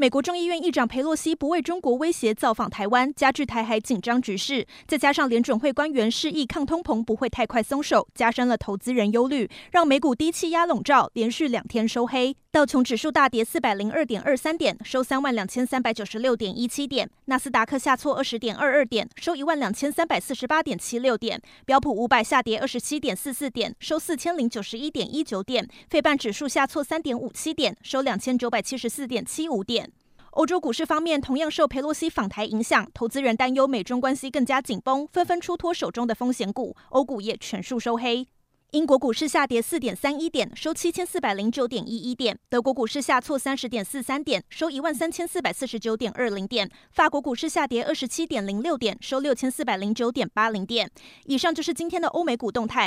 美国众议院议长佩洛西不畏中国威胁造访台湾，加剧台海紧张局势。再加上联准会官员示意抗通膨不会太快松手，加深了投资人忧虑，让美股低气压笼罩，连续两天收黑。道琼指数大跌四百零二点二三点，收三万两千三百九十六点一七点；纳斯达克下挫二十点二二点，收一万两千三百四十八点七六点；标普五百下跌二十七点四四点，收四千零九十一点一九点；费半指数下挫三点五七点，收两千九百七十四点七五点。欧洲股市方面，同样受佩洛西访台影响，投资人担忧美中关系更加紧绷，纷纷出脱手中的风险股，欧股也全数收黑。英国股市下跌四点三一点，收七千四百零九点一一点；德国股市下挫三十点四三点，收一万三千四百四十九点二零点；法国股市下跌二十七点零六点，收六千四百零九点八零点。以上就是今天的欧美股动态。